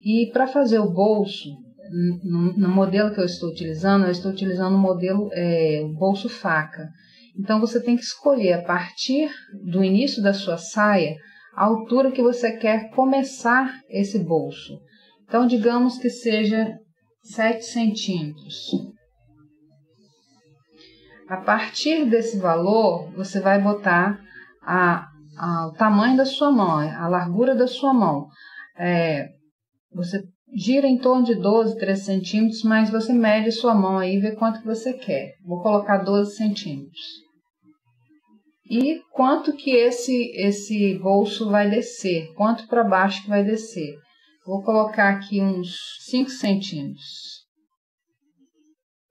E para fazer o bolso, no, no, modelo que eu estou utilizando, eu estou utilizando o modelo é, bolso faca. Então você tem que escolher a partir do início da sua saia a altura que você quer começar esse bolso. Então digamos que seja 7 centímetros. A partir desse valor, você vai botar a, a, o tamanho da sua mão, a largura da sua mão. É, você gira em torno de 12, 13 centímetros, mas você mede sua mão aí e vê quanto que você quer. Vou colocar 12 centímetros. E quanto que esse, esse bolso vai descer? Quanto para baixo que vai descer? Vou colocar aqui uns 5 centímetros.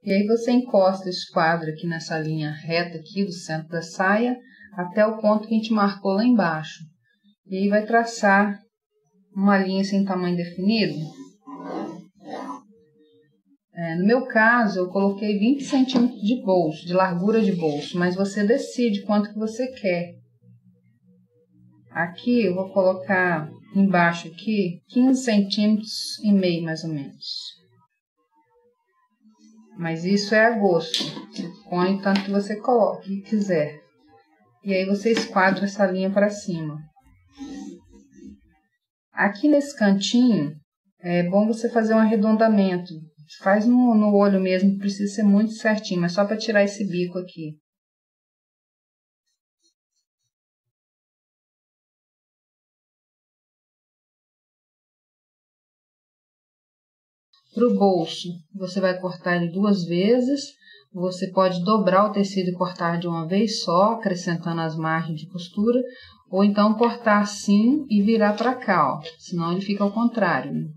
E aí você encosta esse quadro aqui nessa linha reta aqui do centro da saia até o ponto que a gente marcou lá embaixo. E aí vai traçar uma linha sem tamanho definido. É, no meu caso, eu coloquei 20 centímetros de bolso, de largura de bolso, mas você decide quanto que você quer. Aqui eu vou colocar embaixo aqui 15 centímetros e meio mais ou menos. Mas isso é a gosto. Você põe tanto que você coloque, quiser. E aí você esquadra essa linha para cima. Aqui nesse cantinho, é bom você fazer um arredondamento. Faz no, no olho mesmo, precisa ser muito certinho, mas só para tirar esse bico aqui. Para o bolso, você vai cortar ele duas vezes. Você pode dobrar o tecido e cortar de uma vez só, acrescentando as margens de costura, ou então cortar assim e virar para cá, ó, senão ele fica ao contrário. Né?